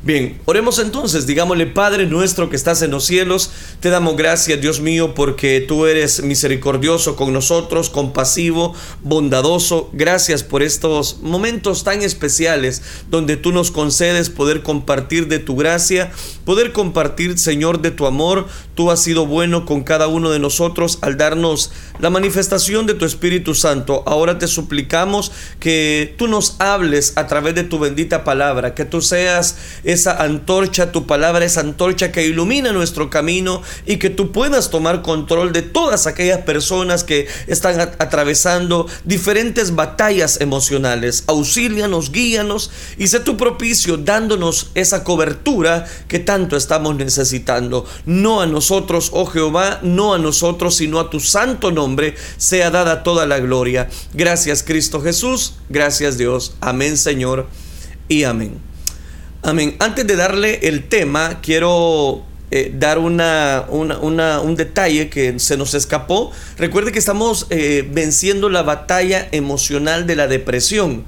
Bien, oremos entonces, digámosle Padre nuestro que estás en los cielos, te damos gracias Dios mío porque tú eres misericordioso con nosotros, compasivo, bondadoso. Gracias por estos momentos tan especiales donde tú nos concedes poder compartir de tu gracia, poder compartir Señor de tu amor. Tú has sido bueno con cada uno de nosotros al darnos la manifestación de tu Espíritu Santo. Ahora te suplicamos que tú nos hables a través de tu bendita palabra, que tú seas esa antorcha, tu palabra, esa antorcha que ilumina nuestro camino y que tú puedas tomar control de todas aquellas personas que están atravesando diferentes batallas emocionales. Auxílianos, guíanos y sé tu propicio dándonos esa cobertura que tanto estamos necesitando. No a nosotros, oh Jehová, no a nosotros, sino a tu santo nombre sea dada toda la gloria. Gracias Cristo Jesús, gracias Dios. Amén Señor y amén. Amén. Antes de darle el tema, quiero eh, dar una, un detalle que se nos escapó. Recuerde que estamos eh, venciendo la batalla emocional de la depresión.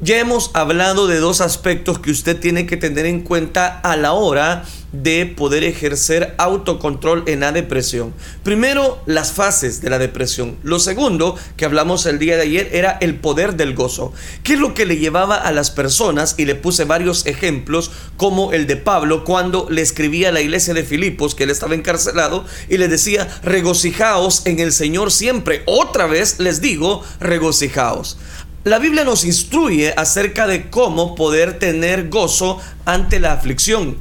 Ya hemos hablado de dos aspectos que usted tiene que tener en cuenta a la hora de poder ejercer autocontrol en la depresión. Primero, las fases de la depresión. Lo segundo, que hablamos el día de ayer, era el poder del gozo. ¿Qué es lo que le llevaba a las personas? Y le puse varios ejemplos, como el de Pablo, cuando le escribía a la iglesia de Filipos, que él estaba encarcelado, y le decía, regocijaos en el Señor siempre. Otra vez les digo, regocijaos. La Biblia nos instruye acerca de cómo poder tener gozo ante la aflicción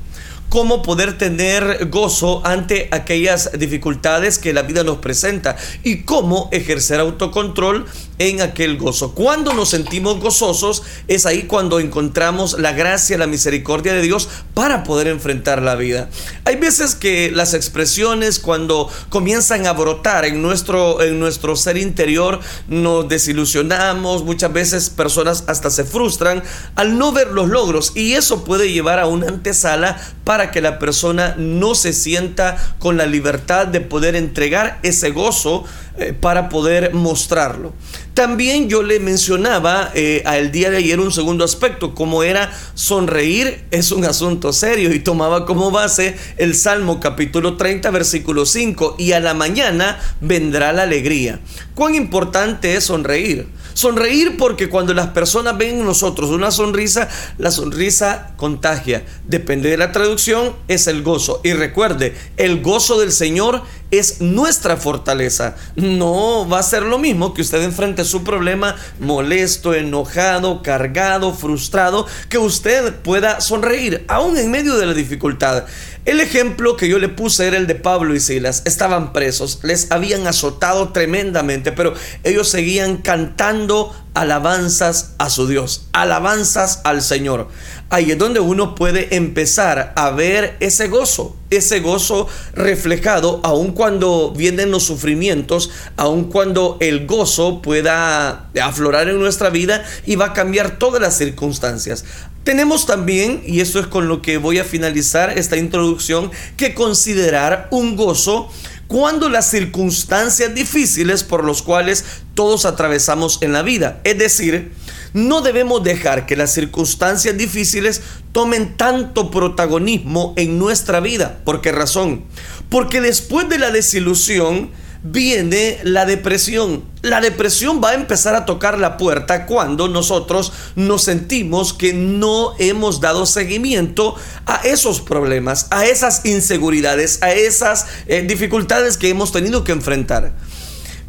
cómo poder tener gozo ante aquellas dificultades que la vida nos presenta y cómo ejercer autocontrol en aquel gozo. Cuando nos sentimos gozosos es ahí cuando encontramos la gracia, la misericordia de Dios para poder enfrentar la vida. Hay veces que las expresiones cuando comienzan a brotar en nuestro, en nuestro ser interior nos desilusionamos, muchas veces personas hasta se frustran al no ver los logros y eso puede llevar a una antesala para que la persona no se sienta con la libertad de poder entregar ese gozo eh, para poder mostrarlo. También yo le mencionaba eh, al día de ayer un segundo aspecto, como era sonreír es un asunto serio y tomaba como base el Salmo capítulo 30 versículo 5 y a la mañana vendrá la alegría. ¿Cuán importante es sonreír? Sonreír porque cuando las personas ven en nosotros una sonrisa, la sonrisa contagia. Depende de la traducción, es el gozo. Y recuerde, el gozo del Señor es nuestra fortaleza. No va a ser lo mismo que usted enfrente su problema molesto, enojado, cargado, frustrado, que usted pueda sonreír aún en medio de la dificultad. El ejemplo que yo le puse era el de Pablo y Silas. Estaban presos, les habían azotado tremendamente, pero ellos seguían cantando alabanzas a su Dios, alabanzas al Señor. Ahí es donde uno puede empezar a ver ese gozo, ese gozo reflejado, aun cuando vienen los sufrimientos, aun cuando el gozo pueda aflorar en nuestra vida y va a cambiar todas las circunstancias. Tenemos también, y esto es con lo que voy a finalizar esta introducción, que considerar un gozo cuando las circunstancias difíciles por los cuales todos atravesamos en la vida. Es decir, no debemos dejar que las circunstancias difíciles tomen tanto protagonismo en nuestra vida. ¿Por qué razón? Porque después de la desilusión, viene la depresión. La depresión va a empezar a tocar la puerta cuando nosotros nos sentimos que no hemos dado seguimiento a esos problemas, a esas inseguridades, a esas eh, dificultades que hemos tenido que enfrentar.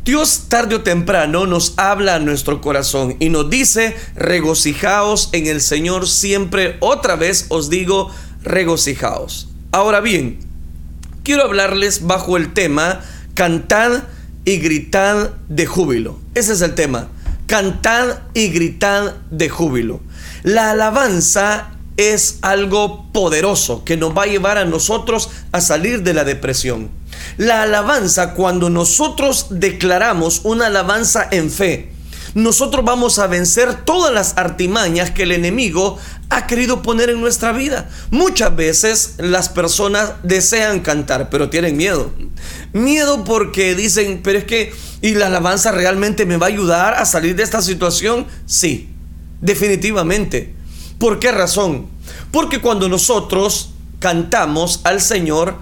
Dios tarde o temprano nos habla a nuestro corazón y nos dice, regocijaos en el Señor siempre. Otra vez os digo, regocijaos. Ahora bien, quiero hablarles bajo el tema cantad y gritad de júbilo. Ese es el tema. Cantad y gritad de júbilo. La alabanza es algo poderoso que nos va a llevar a nosotros a salir de la depresión. La alabanza, cuando nosotros declaramos una alabanza en fe, nosotros vamos a vencer todas las artimañas que el enemigo ha querido poner en nuestra vida. Muchas veces las personas desean cantar, pero tienen miedo. Miedo porque dicen, pero es que, ¿y la alabanza realmente me va a ayudar a salir de esta situación? Sí, definitivamente. ¿Por qué razón? Porque cuando nosotros cantamos al Señor,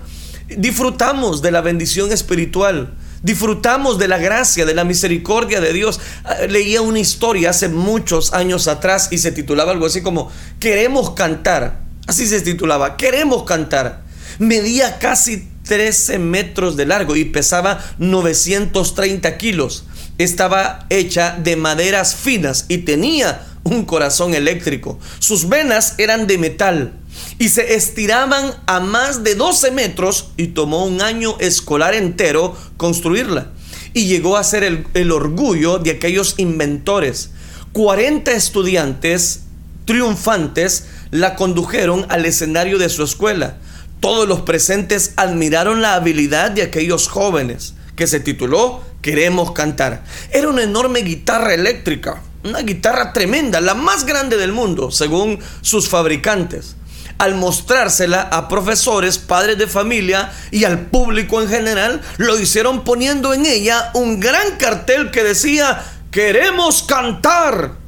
disfrutamos de la bendición espiritual. Disfrutamos de la gracia, de la misericordia de Dios. Ah, leía una historia hace muchos años atrás y se titulaba algo así como Queremos cantar. Así se titulaba, Queremos cantar. Medía casi 13 metros de largo y pesaba 930 kilos. Estaba hecha de maderas finas y tenía un corazón eléctrico. Sus venas eran de metal y se estiraban a más de 12 metros y tomó un año escolar entero construirla. Y llegó a ser el, el orgullo de aquellos inventores. 40 estudiantes triunfantes la condujeron al escenario de su escuela. Todos los presentes admiraron la habilidad de aquellos jóvenes, que se tituló Queremos cantar. Era una enorme guitarra eléctrica, una guitarra tremenda, la más grande del mundo, según sus fabricantes. Al mostrársela a profesores, padres de familia y al público en general, lo hicieron poniendo en ella un gran cartel que decía, queremos cantar.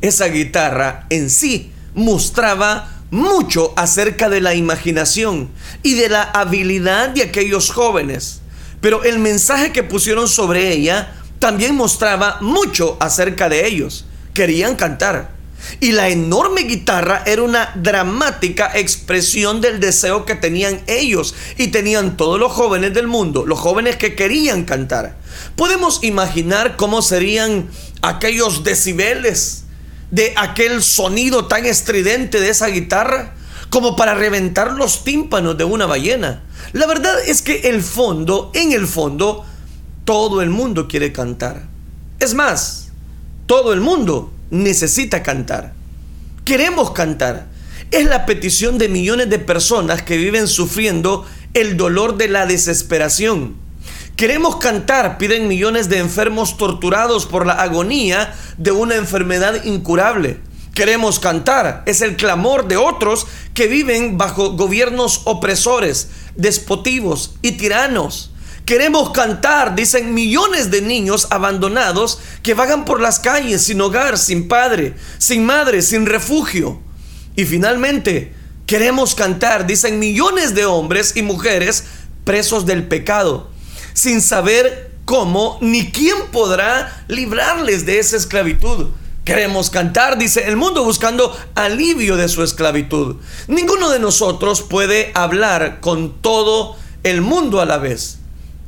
Esa guitarra en sí mostraba mucho acerca de la imaginación y de la habilidad de aquellos jóvenes. Pero el mensaje que pusieron sobre ella también mostraba mucho acerca de ellos. Querían cantar. Y la enorme guitarra era una dramática expresión del deseo que tenían ellos y tenían todos los jóvenes del mundo, los jóvenes que querían cantar. Podemos imaginar cómo serían aquellos decibeles de aquel sonido tan estridente de esa guitarra como para reventar los tímpanos de una ballena. La verdad es que el fondo, en el fondo, todo el mundo quiere cantar. Es más, todo el mundo necesita cantar. Queremos cantar. Es la petición de millones de personas que viven sufriendo el dolor de la desesperación. Queremos cantar, piden millones de enfermos torturados por la agonía de una enfermedad incurable. Queremos cantar, es el clamor de otros que viven bajo gobiernos opresores, despotivos y tiranos. Queremos cantar, dicen millones de niños abandonados que vagan por las calles sin hogar, sin padre, sin madre, sin refugio. Y finalmente, queremos cantar, dicen millones de hombres y mujeres presos del pecado, sin saber cómo ni quién podrá librarles de esa esclavitud. Queremos cantar, dice el mundo, buscando alivio de su esclavitud. Ninguno de nosotros puede hablar con todo el mundo a la vez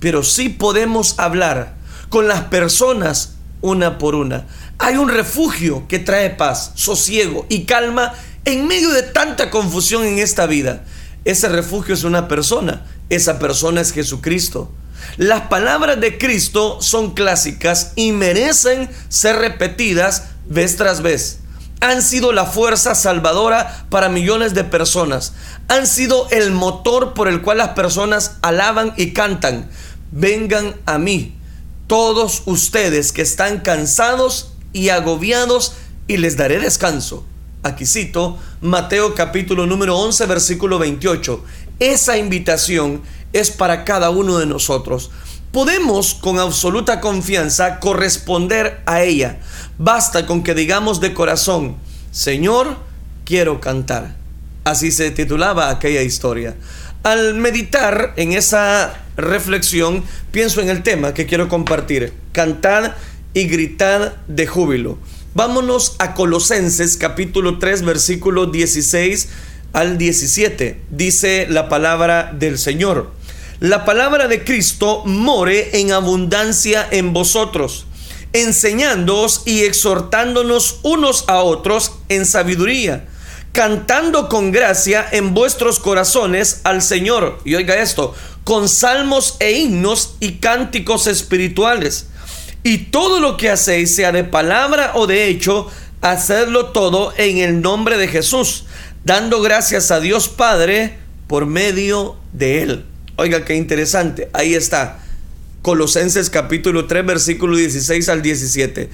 pero sí podemos hablar con las personas una por una. Hay un refugio que trae paz, sosiego y calma en medio de tanta confusión en esta vida. Ese refugio es una persona, esa persona es Jesucristo. Las palabras de Cristo son clásicas y merecen ser repetidas vez tras vez. Han sido la fuerza salvadora para millones de personas. Han sido el motor por el cual las personas alaban y cantan vengan a mí, todos ustedes que están cansados y agobiados, y les daré descanso. Aquí cito Mateo capítulo número 11, versículo 28. Esa invitación es para cada uno de nosotros. Podemos con absoluta confianza corresponder a ella. Basta con que digamos de corazón, Señor, quiero cantar. Así se titulaba aquella historia. Al meditar en esa reflexión, pienso en el tema que quiero compartir. Cantad y gritad de júbilo. Vámonos a Colosenses capítulo 3 versículo 16 al 17. Dice la palabra del Señor. La palabra de Cristo more en abundancia en vosotros, enseñándoos y exhortándonos unos a otros en sabiduría cantando con gracia en vuestros corazones al Señor. Y oiga esto, con salmos e himnos y cánticos espirituales. Y todo lo que hacéis, sea de palabra o de hecho, hacedlo todo en el nombre de Jesús, dando gracias a Dios Padre por medio de Él. Oiga, qué interesante. Ahí está. Colosenses capítulo 3, versículo 16 al 17.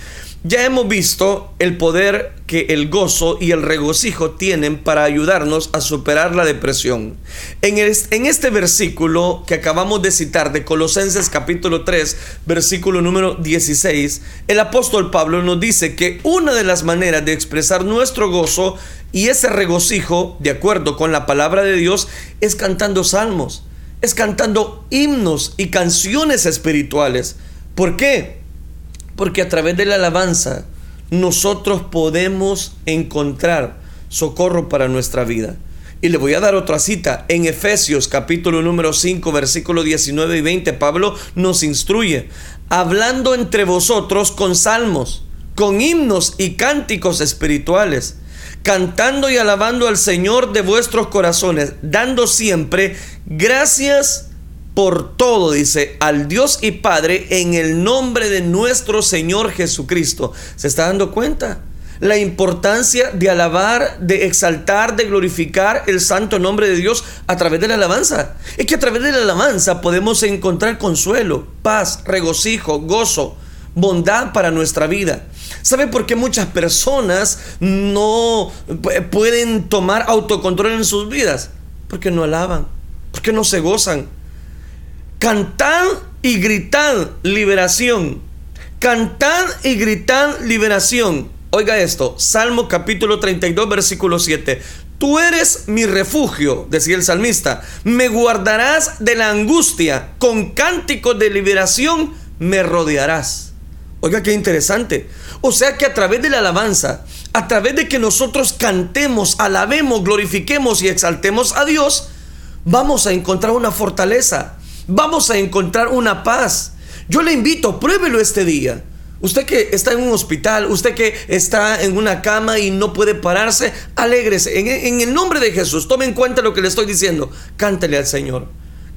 Ya hemos visto el poder que el gozo y el regocijo tienen para ayudarnos a superar la depresión. En, este versículo que acabamos de citar de Colosenses capítulo 3, versículo número 16, el apóstol Pablo nos dice que una de las maneras de expresar nuestro gozo y ese regocijo, de acuerdo con la palabra de Dios, es cantando salmos, es cantando himnos y canciones espirituales. ¿Por qué? Porque a través de la alabanza nosotros podemos encontrar socorro para nuestra vida. Y le voy a dar otra cita. En Efesios capítulo número 5 versículo 19 y 20 Pablo nos instruye. Hablando entre vosotros con salmos, con himnos y cánticos espirituales, cantando y alabando al Señor de vuestros corazones, dando siempre gracias por todo, dice, al Dios y Padre en el nombre de nuestro Señor Jesucristo. ¿Se está dando cuenta? La importancia de alabar, de exaltar, de glorificar el santo nombre de Dios a través de la alabanza. Es que a través de la alabanza podemos encontrar consuelo, paz, regocijo, gozo, bondad para nuestra vida. ¿Sabe por qué muchas personas no pueden tomar autocontrol en sus vidas? Porque no alaban, porque no se gozan Cantad y gritad liberación. Cantad y gritad liberación. Oiga esto, Salmo capítulo 32, versículo 7. Tú eres mi refugio, decía el salmista. Me guardarás de la angustia. Con cánticos de liberación me rodearás. Oiga, qué interesante. O sea que a través de la alabanza, a través de que nosotros cantemos, alabemos, glorifiquemos y exaltemos a Dios, vamos a encontrar una fortaleza vamos a encontrar una paz. Yo le invito, pruébelo este día. Usted que está en un hospital, usted que está en una cama y no puede pararse, alégrese. En, el nombre de Jesús, tome en cuenta lo que le estoy diciendo. Cántele al Señor.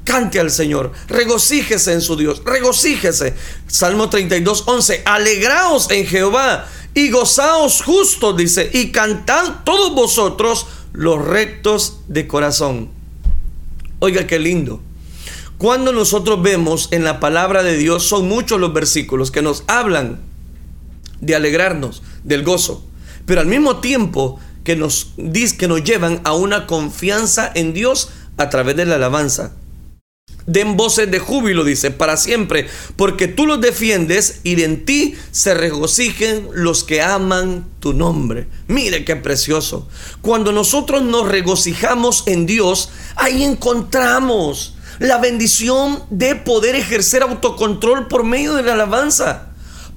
Cante al Señor. Regocíjese en su Dios. Regocíjese. Salmo 32, 11. Alegraos en Jehová y gozaos justos, dice. Y cantad todos vosotros los rectos de corazón. Oiga, qué lindo. Cuando nosotros vemos en la palabra de Dios, son muchos los versículos que nos hablan de alegrarnos, del gozo, pero al mismo tiempo que nos, que nos llevan a una confianza en Dios a través de la alabanza. Den voces de júbilo, dice, para siempre, porque tú los defiendes y en ti se regocijen los que aman tu nombre. Mire qué precioso. Cuando nosotros nos regocijamos en Dios, ahí encontramos la bendición de poder ejercer autocontrol por medio de la alabanza.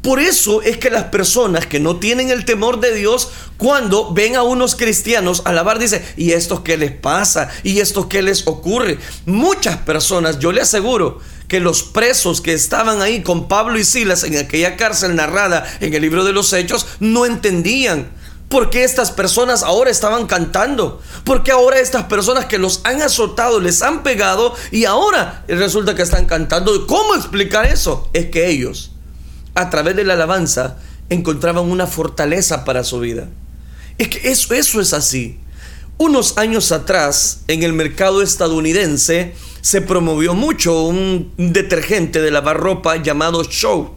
Por eso es que las personas que no tienen el temor de Dios, cuando ven a unos cristianos alabar, dicen, ¿y esto qué les pasa? ¿Y esto qué les ocurre? Muchas personas, yo le aseguro, que los presos que estaban ahí con Pablo y Silas en aquella cárcel narrada en el libro de los Hechos, no entendían ¿Por qué estas personas ahora estaban cantando? ¿Por qué ahora estas personas que los han azotado, les han pegado y ahora resulta que están cantando? ¿Cómo explicar eso? Es que ellos, a través de la alabanza, encontraban una fortaleza para su vida. Es que eso, es así. Unos años atrás, en el mercado estadounidense, se promovió mucho un detergente de lavar ropa llamado Show,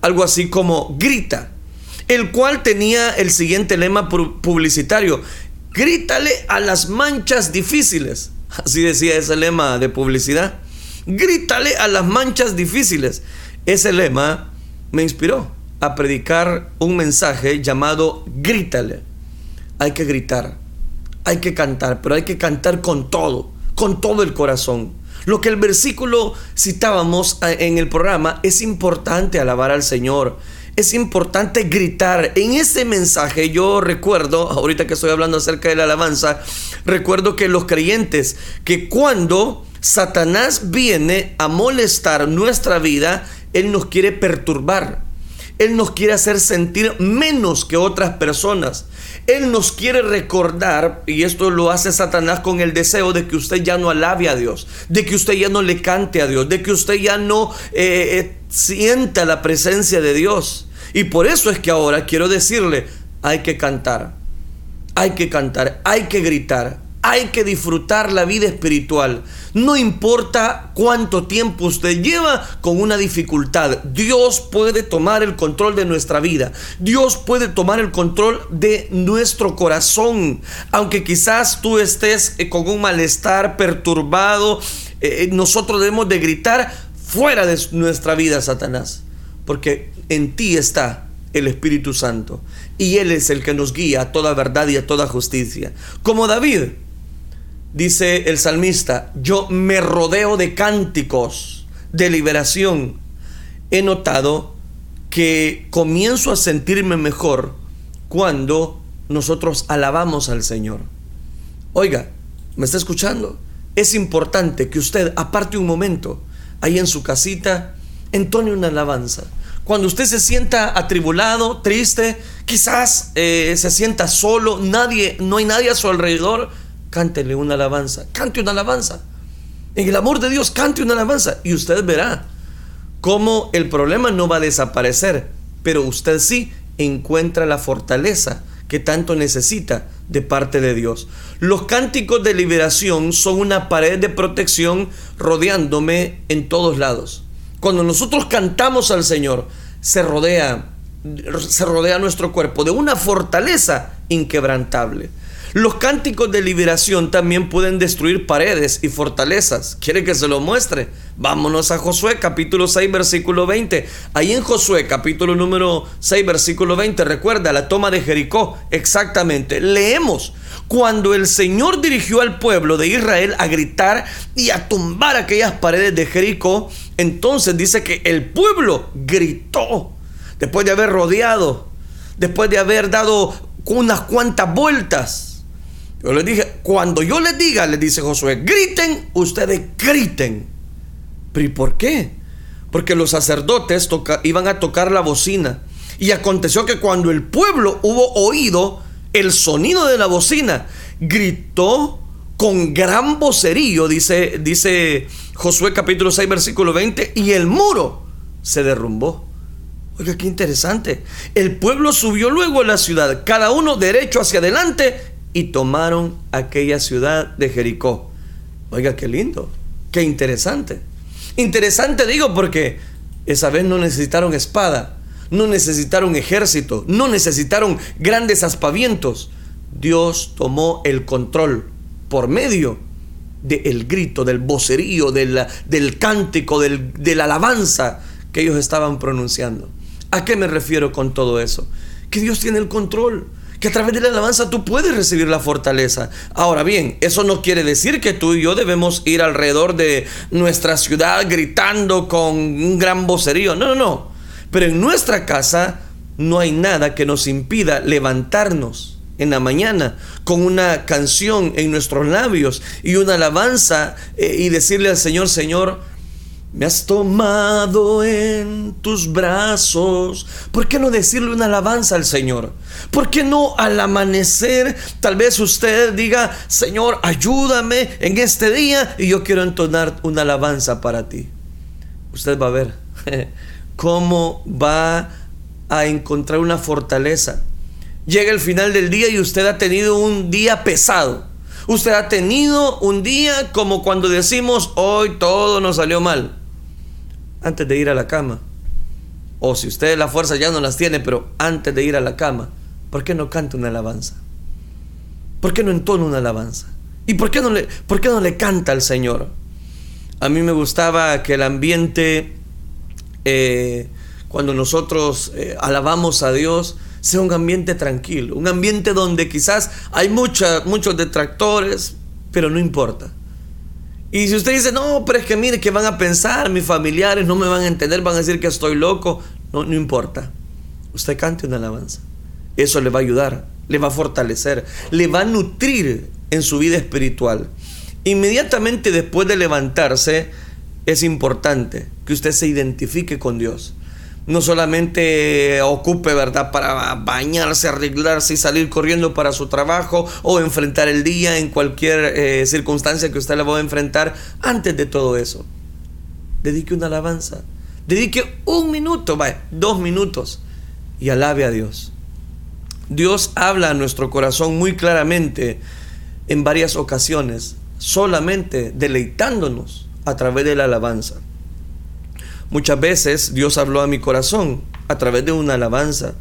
algo así como grita el cual tenía el siguiente lema publicitario, grítale a las manchas difíciles. Así decía ese lema de publicidad. Grítale a las manchas difíciles. Ese lema me inspiró a predicar un mensaje llamado Grítale. Hay que gritar, hay que cantar, pero hay que cantar con todo, con todo el corazón. Lo que el versículo citábamos eh, en el programa es importante alabar al Señor es importante gritar. En ese mensaje yo recuerdo, ahorita que estoy hablando acerca de la alabanza, recuerdo que los creyentes, que cuando Satanás viene a molestar nuestra vida, Él nos quiere perturbar. Él nos quiere hacer sentir menos que otras personas. Él nos quiere recordar, y esto lo hace Satanás con el deseo de que usted ya no alabe a Dios, de que usted ya no le cante a Dios, de que usted ya no eh, eh, sienta la presencia de Dios. Y por eso es que ahora quiero decirle, hay que cantar, hay que cantar, hay que gritar, Hay que disfrutar la vida espiritual. No importa cuánto tiempo usted lleva con una dificultad. Dios puede tomar el control de nuestra vida. Dios puede tomar el control de nuestro corazón. Aunque quizás tú estés eh, con un malestar perturbado, eh, eh, nosotros debemos de gritar fuera de nuestra vida, Satanás. Porque en ti está el Espíritu Santo. Y Él es el que nos guía a toda verdad y a toda justicia. Como David Dice el salmista, yo me rodeo de cánticos de liberación. He notado que comienzo a sentirme mejor cuando nosotros alabamos al Señor. Oiga, ¿me está escuchando? Es importante que usted aparte un momento ahí en su casita, entone una alabanza. Cuando usted se sienta atribulado, triste, quizás eh, se sienta solo, nadie, no hay nadie a su alrededor, cántele una alabanza, cante una alabanza. En el amor de Dios, cante una alabanza y usted verá cómo el problema no va a desaparecer, pero usted sí encuentra la fortaleza que tanto necesita de parte de Dios. Los cánticos de liberación son una pared de protección rodeándome en todos lados. Cuando nosotros cantamos al Señor, se rodea se rodea nuestro cuerpo de una fortaleza inquebrantable. Los cánticos de liberación también pueden destruir paredes y fortalezas. ¿Quiere que se lo muestre? Vámonos a Josué capítulo 6 versículo 20. Ahí en Josué capítulo número 6 versículo 20, recuerda la toma de Jericó. Exactamente. Leemos. Cuando el Señor dirigió al pueblo de Israel a gritar y a tumbar aquellas paredes de Jericó, entonces dice que el pueblo gritó. Después de haber rodeado, después de haber dado unas cuantas vueltas yo les dije, cuando yo les diga, les dice Josué, griten, ustedes griten. ¿Pero y por qué? Porque los sacerdotes iban a tocar la bocina. Y aconteció que cuando el pueblo hubo oído el sonido de la bocina, gritó con gran vocerío, dice, dice Josué capítulo 6, versículo 20, y el muro se derrumbó. Oiga, qué interesante. El pueblo subió luego a la ciudad, cada uno derecho hacia adelante y tomaron aquella ciudad de Jericó. Oiga, qué lindo, qué interesante. Interesante digo porque esa vez no necesitaron espada, no necesitaron ejército, no necesitaron grandes aspavientos. Dios tomó el control por medio del grito, del vocerío, del, del cántico, del, de la alabanza que ellos estaban pronunciando. ¿A qué me refiero con todo eso? Que Dios tiene el control que a través de la alabanza tú puedes recibir la fortaleza. Ahora bien, eso no quiere decir que tú y yo debemos ir alrededor de nuestra ciudad gritando con un gran vocerío. No, no, no. Pero en nuestra casa no hay nada que nos impida levantarnos en la mañana con una canción en nuestros labios y una alabanza eh, y decirle al Señor, Señor, me has tomado en tus brazos. ¿Por qué no decirle una alabanza al Señor? ¿Por qué no al amanecer tal vez usted diga, Señor, ayúdame en este día y yo quiero entonar una alabanza para ti? Usted va a ver cómo va a encontrar una fortaleza. Llega el final del día y usted ha tenido un día pesado. Usted ha tenido un día como cuando decimos, hoy todo nos salió mal antes de ir a la cama. O si usted la fuerza ya no las tiene, pero antes de ir a la cama, ¿por qué no canta una alabanza? ¿Por qué no entona una alabanza? ¿Y por qué no le, por qué no le canta al Señor? A mí me gustaba que el ambiente, eh, cuando nosotros eh, alabamos a Dios, sea un ambiente tranquilo, un ambiente donde quizás hay muchos detractores, pero no importa. Y si usted dice, no, pero es que mire, que van a pensar? Mis familiares no me van a entender, van a decir que estoy loco. No, no importa. Usted cante una alabanza. Eso le va a ayudar, le va a fortalecer, le va a nutrir en su vida espiritual. Inmediatamente después de levantarse, es importante que usted se identifique con Dios no solamente ocupe, ¿verdad?, para bañarse, arreglarse y salir corriendo para su trabajo o enfrentar el día en cualquier eh, circunstancia que usted le va a enfrentar. Antes de todo eso, dedique una alabanza. Dedique un minuto, vaya, dos minutos y alabe a Dios. Dios habla a nuestro corazón muy claramente en varias ocasiones, solamente deleitándonos a través de la alabanza. Muchas veces Dios habló a mi corazón a través de una alabanza.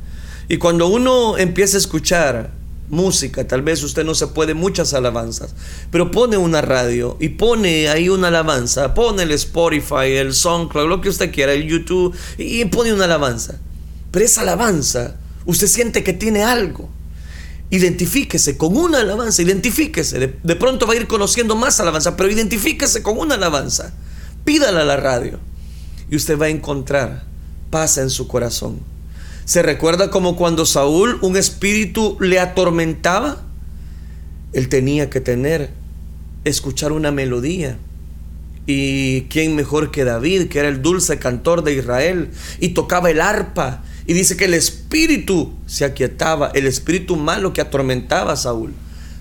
Y cuando uno empieza a escuchar música, tal vez usted no se puede muchas alabanzas, pero pone una radio y pone ahí una alabanza, pone el Spotify, el SoundCloud, lo que usted quiera, el YouTube, y pone una alabanza. Pero esa alabanza, usted siente que tiene algo. Identifíquese con una alabanza, identifíquese. De, de pronto va a ir conociendo más alabanza, pero identifíquese con una alabanza. Pídala a la radio y usted va a encontrar paz en su corazón. ¿Se recuerda como cuando Saúl un espíritu le atormentaba? Él tenía que tener, escuchar una melodía. Y quién mejor que David, que era el dulce cantor de Israel, y tocaba el arpa. Y dice que el espíritu se aquietaba, el espíritu malo que atormentaba a Saúl.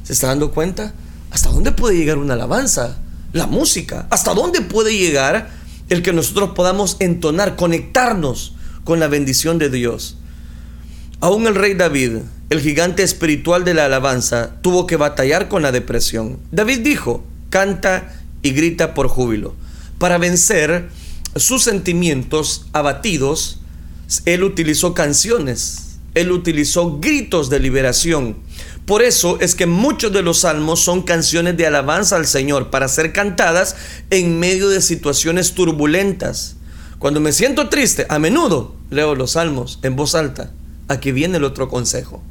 ¿Se está dando cuenta? ¿Hasta dónde puede llegar una alabanza? La música. ¿Hasta dónde puede llegar el que nosotros podamos entonar, conectarnos con la bendición de Dios? Aún el rey David, el gigante espiritual de la alabanza, tuvo que batallar con la depresión. David dijo, canta y grita por júbilo. Para vencer sus sentimientos abatidos, él utilizó canciones, él utilizó gritos de liberación. Por eso es que muchos de los salmos son canciones de alabanza al Señor para ser cantadas en medio de situaciones turbulentas. Cuando me siento triste, a menudo leo los salmos en voz alta aquí viene el otro consejo.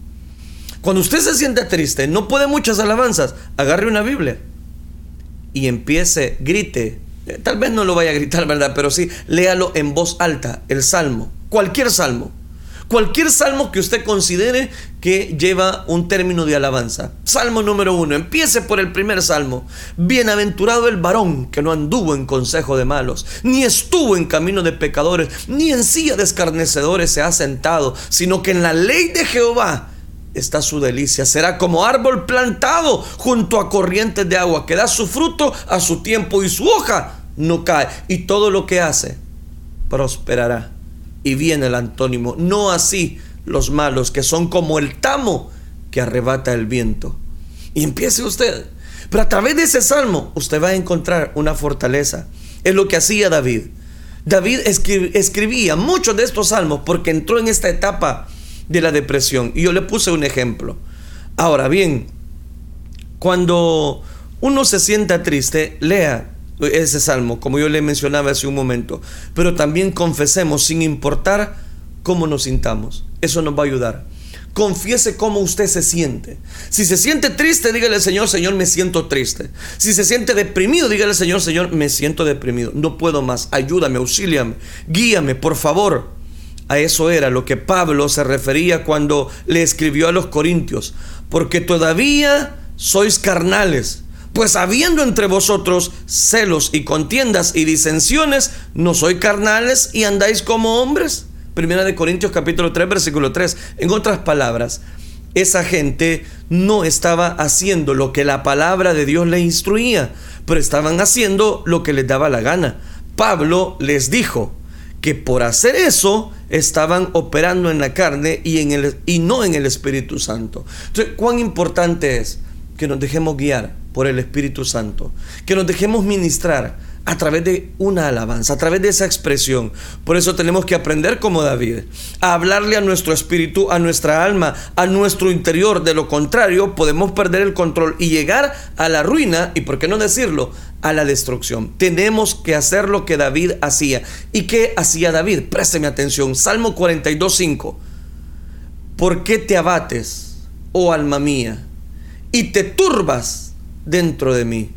Cuando usted se siente triste, no puede muchas alabanzas, agarre una Biblia y empiece, grite. Eh, tal vez no lo vaya a gritar, ¿verdad? Pero sí, léalo en voz alta, el salmo, cualquier salmo. Cualquier salmo que usted considere que lleva un término de alabanza. Salmo número uno. Empiece por el primer salmo. Bienaventurado el varón que no anduvo en consejo de malos, ni estuvo en camino de pecadores, ni en silla de escarnecedores se ha sentado, sino que en la ley de Jehová está su delicia. Será como árbol plantado junto a corrientes de agua, que da su fruto a su tiempo y su hoja no cae. Y todo lo que hace prosperará y viene el antónimo. No así los malos, que son como el tamo que arrebata el viento. Y empiece usted. Pero a través de ese salmo usted va a encontrar una fortaleza. Es lo que hacía David. David escribía muchos de estos salmos porque entró en esta etapa de la depresión. Y yo le puse un ejemplo. Ahora bien, cuando uno se sienta triste, lea ese salmo, como yo le mencionaba hace un momento, pero también confesemos sin importar cómo nos sintamos. Eso nos va a ayudar. Confiese cómo usted se siente. Si se siente triste, dígale al Señor, Señor, me siento triste. Si se siente deprimido, dígale al Señor, Señor, me siento deprimido. No puedo más. Ayúdame, auxíliame, guíame, por favor. A eso era lo que Pablo se refería cuando le escribió a los Corintios. Porque todavía sois carnales pues habiendo entre vosotros celos y contiendas y disensiones, ¿no sois carnales y andáis como hombres? Primera de Corintios capítulo 3 versículo 3. En otras palabras, esa gente no estaba haciendo lo que la palabra de Dios le instruía, pero estaban haciendo lo que les daba la gana. Pablo les dijo que por hacer eso estaban operando en la carne y, en el, y no en el Espíritu Santo. Entonces, ¿cuán importante es que nos dejemos guiar por el Espíritu Santo. Que nos dejemos ministrar a través de una alabanza, a través de esa expresión. Por eso tenemos que aprender como David, a hablarle a nuestro espíritu, a nuestra alma, a nuestro interior. De lo contrario, podemos perder el control y llegar a la ruina y, por qué no decirlo, a la destrucción. Tenemos que hacer lo que David hacía. ¿Y qué hacía David? Présteme atención. Salmo 42.5. ¿Por qué te abates, oh alma mía, y te turbas? dentro de mí.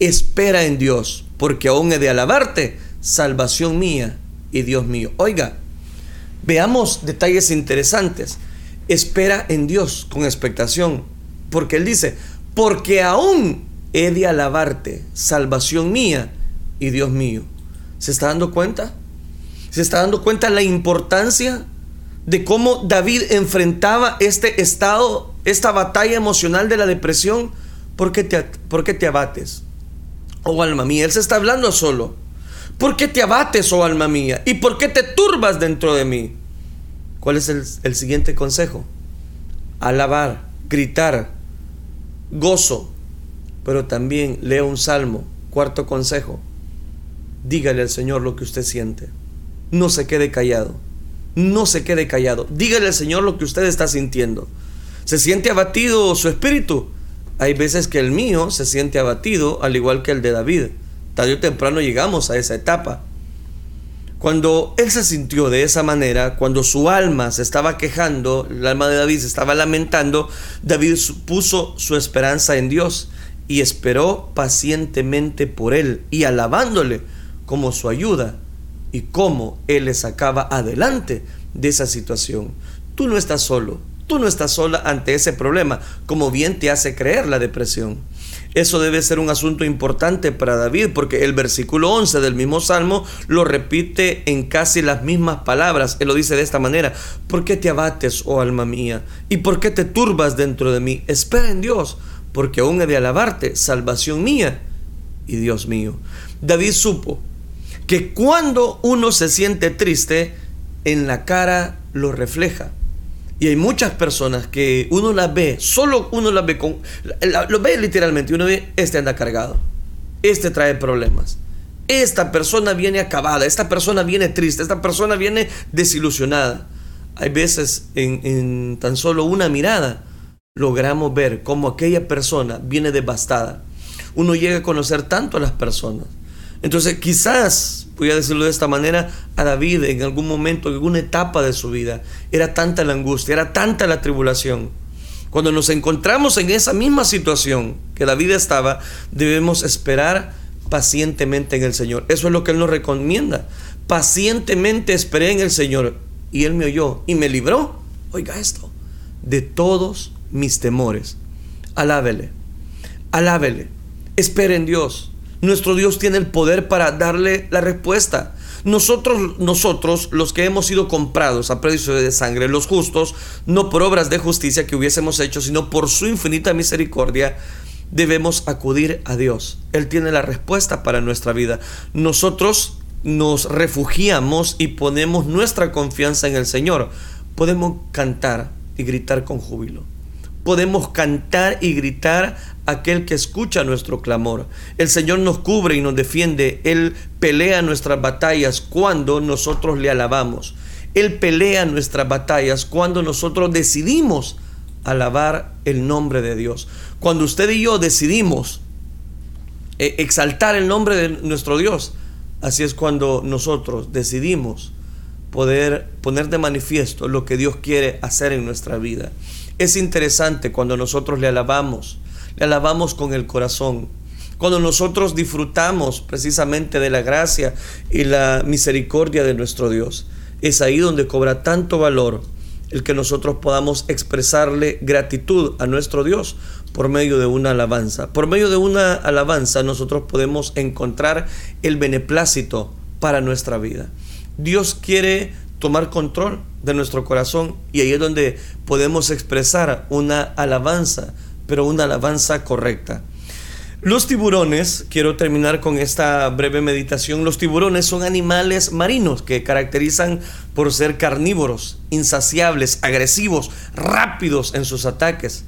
Espera en Dios, porque aún he de alabarte, salvación mía y Dios mío. Oiga, veamos detalles interesantes. Espera en Dios con expectación, porque Él dice, porque aún he de alabarte, salvación mía y Dios mío. ¿Se está dando cuenta? ¿Se está dando cuenta la importancia de cómo David enfrentaba este estado, esta batalla emocional de la depresión? ¿por qué te, por qué te abates? Oh alma mía, Él se está hablando solo. ¿Por qué te abates, oh alma mía? ¿Y por qué te turbas dentro de mí? ¿Cuál es el, siguiente consejo? Alabar, gritar, gozo, pero también lea un salmo. Cuarto consejo, dígale al Señor lo que usted siente. No se quede callado. No se quede callado. Dígale al Señor lo que usted está sintiendo. ¿Se siente abatido su espíritu? Hay veces que el mío se siente abatido, al igual que el de David. Tarde o temprano llegamos a esa etapa. Cuando él se sintió de esa manera, cuando su alma se estaba quejando, el alma de David se estaba lamentando, David puso su esperanza en Dios y esperó pacientemente por él y alabándole como su ayuda y cómo él le sacaba adelante de esa situación. Tú no estás solo, tú no estás sola ante ese problema, como bien te hace creer la depresión. Eso debe ser un asunto importante para David porque el versículo 11 del mismo salmo lo repite en casi las mismas palabras. Él lo dice de esta manera, ¿por qué te abates, oh alma mía? ¿Y por qué te turbas dentro de mí? Espera en Dios, porque aún he de alabarte, salvación mía y Dios mío. David supo que cuando uno se siente triste, en la cara lo refleja. Y hay muchas personas que uno las ve, solo uno las ve con. Lo ve literalmente, uno ve, este anda cargado, este trae problemas, esta persona viene acabada, esta persona viene triste, esta persona viene desilusionada. Hay veces en, en tan solo una mirada logramos ver cómo aquella persona viene devastada. Uno llega a conocer tanto a las personas. Entonces quizás, voy a decirlo de esta manera, a David en algún momento, en alguna etapa de su vida, era tanta la angustia, era tanta la tribulación. Cuando nos encontramos en esa misma situación que David estaba, debemos esperar pacientemente en el Señor. Eso es lo que Él nos recomienda. Pacientemente esperé en el Señor y Él me oyó y me libró. Oiga esto, de todos mis temores. Alábele, alábele, espere en Dios. Nuestro Dios tiene el poder para darle la respuesta. Nosotros, nosotros, los que hemos sido comprados a precio de sangre, los justos, no por obras de justicia que hubiésemos hecho, sino por su infinita misericordia, debemos acudir a Dios. Él tiene la respuesta para nuestra vida. Nosotros nos refugiamos y ponemos nuestra confianza en el Señor. Podemos cantar y gritar con júbilo podemos cantar y gritar aquel que escucha nuestro clamor. El Señor nos cubre y nos defiende. Él pelea nuestras batallas cuando nosotros le alabamos. Él pelea nuestras batallas cuando nosotros decidimos alabar el nombre de Dios. Cuando usted y yo decidimos eh, exaltar el nombre de nuestro Dios, así es cuando nosotros decidimos poder poner de manifiesto lo que Dios quiere hacer en nuestra vida. Es interesante cuando nosotros le alabamos, le alabamos con el corazón. Cuando nosotros disfrutamos precisamente de la gracia y la misericordia de nuestro Dios, es ahí donde cobra tanto valor el que nosotros podamos expresarle gratitud a nuestro Dios por medio de una alabanza. Por medio de una alabanza nosotros podemos encontrar el beneplácito para nuestra vida. Dios quiere tomar control de nuestro corazón y ahí es donde podemos expresar una alabanza, pero una alabanza correcta. Los tiburones, quiero terminar con esta breve meditación, los tiburones son animales marinos que caracterizan por ser carnívoros, insaciables, agresivos, rápidos en sus ataques.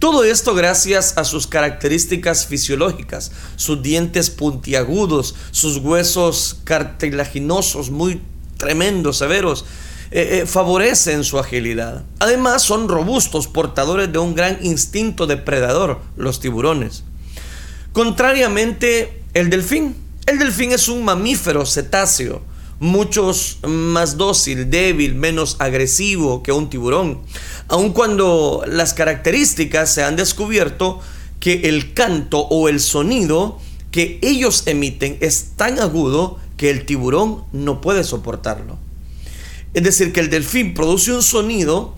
Todo esto gracias a sus características fisiológicas, sus dientes puntiagudos, sus huesos cartilaginosos muy tremendos, severos, eh, eh, favorecen su agilidad. Además son robustos, portadores de un gran instinto depredador, los tiburones. Contrariamente, el delfín. El delfín es un mamífero cetáceo, mucho más dócil, débil, menos agresivo que un tiburón. Aun cuando las características se han descubierto que el canto o el sonido que ellos emiten es tan agudo que el tiburón no puede soportarlo. Es decir, que el delfín produce un sonido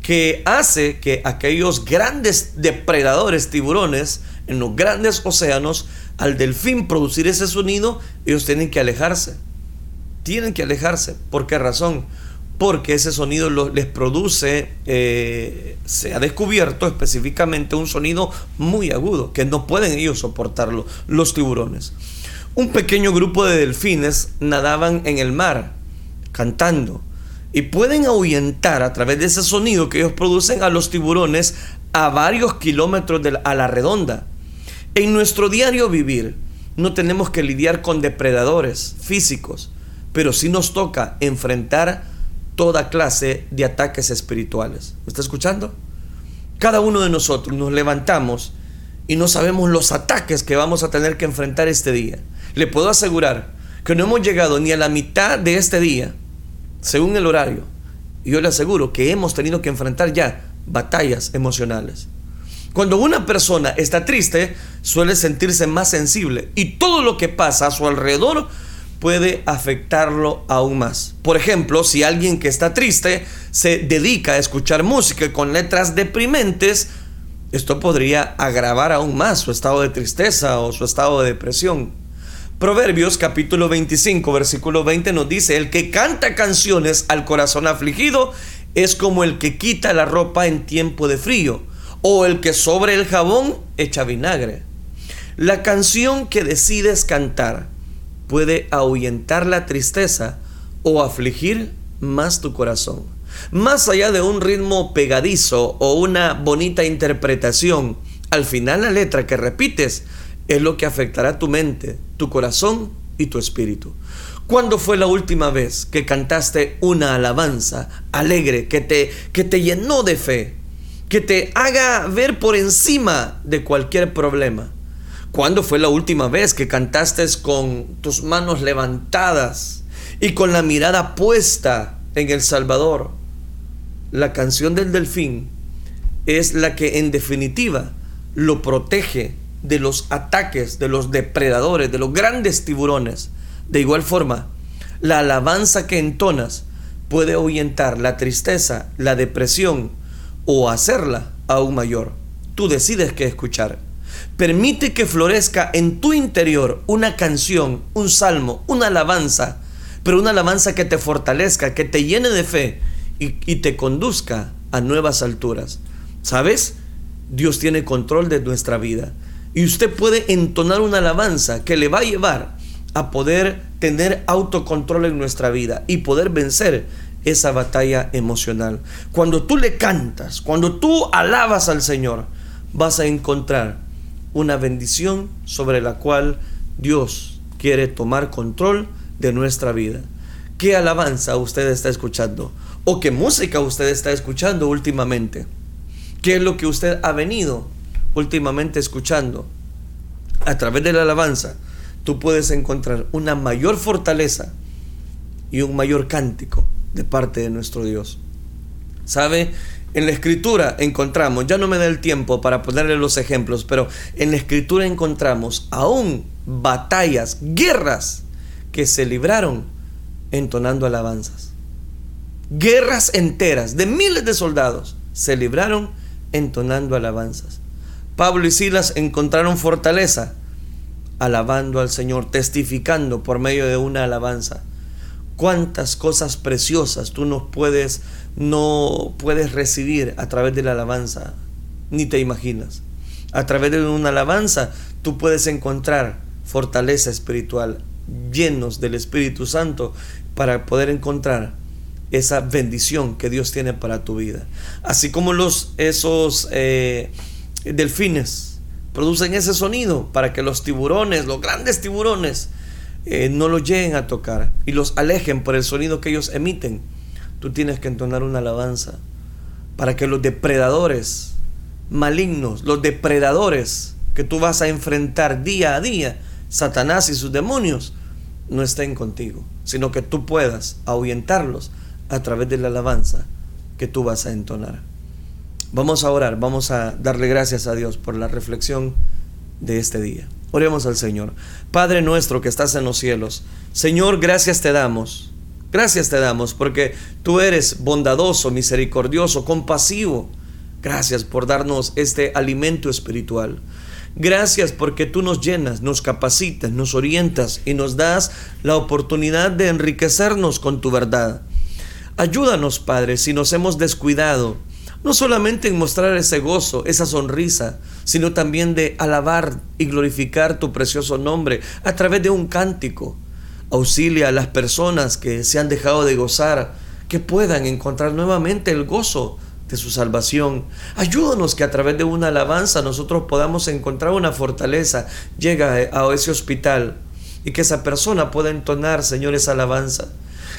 que hace que aquellos grandes depredadores tiburones en los grandes océanos, al delfín producir ese sonido, ellos tienen que alejarse. Tienen que alejarse. ¿Por qué razón? Porque ese sonido les produce, eh, se ha descubierto específicamente un sonido muy agudo, que no pueden ellos soportarlo, los tiburones. Un pequeño grupo de delfines nadaban en el mar, cantando, y pueden ahuyentar a través de ese sonido que ellos producen a los tiburones a varios kilómetros a la redonda. En nuestro diario vivir no tenemos que lidiar con depredadores físicos, pero sí nos toca enfrentar toda clase de ataques espirituales. ¿Me está escuchando? Cada uno de nosotros nos levantamos y no sabemos los ataques que vamos a tener que enfrentar este día. Le puedo asegurar que no hemos llegado ni a la mitad de este día, según el horario. Yo le aseguro que hemos tenido que enfrentar ya batallas emocionales. Cuando una persona está triste, suele sentirse más sensible y todo lo que pasa a su alrededor puede afectarlo aún más. Por ejemplo, si alguien que está triste se dedica a escuchar música con letras deprimentes, esto podría agravar aún más su estado de tristeza o su estado de depresión. Proverbios capítulo 25 versículo 20 nos dice, el que canta canciones al corazón afligido es como el que quita la ropa en tiempo de frío o el que sobre el jabón echa vinagre. La canción que decides cantar puede ahuyentar la tristeza o afligir más tu corazón. Más allá de un ritmo pegadizo o una bonita interpretación, al final la letra que repites es lo que afectará tu mente, tu corazón y tu espíritu. ¿Cuándo fue la última vez que cantaste una alabanza alegre que te, que te llenó de fe, que te haga ver por encima de cualquier problema? ¿Cuándo fue la última vez que cantaste con tus manos levantadas y con la mirada puesta en el Salvador? La canción del delfín es la que en definitiva lo protege de los ataques de los depredadores, de los grandes tiburones. De igual forma, la alabanza que entonas puede ahuyentar la tristeza, la depresión o hacerla aún mayor. Tú decides qué escuchar. Permite que florezca en tu interior una canción, un salmo, una alabanza, pero una alabanza que te fortalezca, que te llene de fe y, te conduzca a nuevas alturas. ¿Sabes? Dios tiene control de nuestra vida. Y usted puede entonar una alabanza que le va a llevar a poder tener autocontrol en nuestra vida y poder vencer esa batalla emocional. Cuando tú le cantas, cuando tú alabas al Señor, vas a encontrar una bendición sobre la cual Dios quiere tomar control de nuestra vida. ¿Qué alabanza usted está escuchando? ¿O qué música usted está escuchando últimamente? ¿Qué es lo que usted ha venido últimamente escuchando? A través de la alabanza, tú puedes encontrar una mayor fortaleza y un mayor cántico de parte de nuestro Dios. ¿Sabe? En la escritura encontramos, ya no me da el tiempo para ponerle los ejemplos, pero en la escritura encontramos aún batallas, guerras que se libraron entonando alabanzas. Guerras enteras de miles de soldados se libraron entonando alabanzas. Pablo y Silas encontraron fortaleza alabando al Señor, testificando por medio de una alabanza cuántas cosas preciosas tú no puedes, no puedes recibir a través de la alabanza, ni te imaginas. A través de una alabanza tú puedes encontrar fortaleza espiritual, llenos del Espíritu Santo, para poder encontrar esa bendición que Dios tiene para tu vida. Así como los, esos eh, delfines producen ese sonido para que los tiburones, los grandes tiburones, eh, no los lleguen a tocar y los alejen por el sonido que ellos emiten, tú tienes que entonar una alabanza para que los depredadores malignos, los depredadores que tú vas a enfrentar día a día, Satanás y sus demonios, no estén contigo, sino que tú puedas ahuyentarlos a través de la alabanza que tú vas a entonar. Vamos a orar, vamos a darle gracias a Dios por la reflexión de este día. Oremos al Señor. Padre nuestro que estás en los cielos, Señor, gracias te damos. Gracias te damos porque tú eres bondadoso, misericordioso, compasivo. Gracias por darnos este alimento espiritual. Gracias porque tú nos llenas, nos capacitas, nos orientas y nos das la oportunidad de enriquecernos con tu verdad. Ayúdanos, Padre, si nos hemos descuidado no solamente en mostrar ese gozo, esa sonrisa, sino también de alabar y glorificar tu precioso nombre a través de un cántico. Auxilia a las personas que se han dejado de gozar, que puedan encontrar nuevamente el gozo de su salvación. Ayúdanos que a través de una alabanza nosotros podamos encontrar una fortaleza. Llega a ese hospital y que esa persona pueda entonar, Señor, esa alabanza.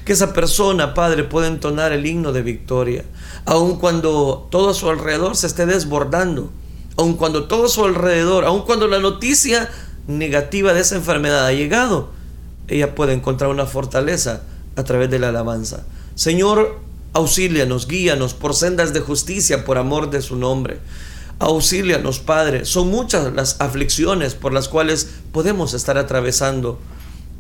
Que esa persona, Padre, pueda entonar el himno de victoria. Aun cuando todo a su alrededor se esté desbordando. Aun cuando todo a su alrededor, aun cuando la noticia negativa de esa enfermedad ha llegado, ella puede encontrar una fortaleza a través de la alabanza. Señor, auxílianos, guíanos por sendas de justicia por amor de su nombre. Auxílianos, Padre. Son muchas las aflicciones por las cuales podemos estar atravesando,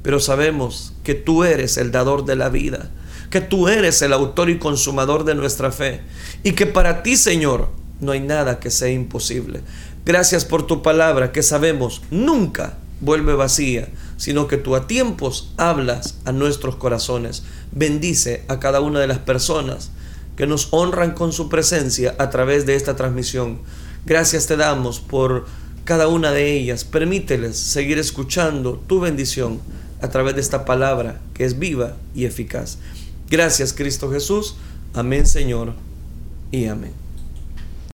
pero sabemos que tú eres el dador de la vida, que tú eres el autor y consumador de nuestra fe, y que para ti, Señor, no hay nada que sea imposible. Gracias por tu palabra que sabemos nunca vuelve vacía, sino que tú a tiempos hablas a nuestros corazones. Bendice a cada una de las personas que nos honran con su presencia a través de esta transmisión. Gracias te damos por cada una de ellas. Permíteles seguir escuchando tu bendición a través de esta palabra que es viva y eficaz. Gracias Cristo Jesús. Amén Señor y amén.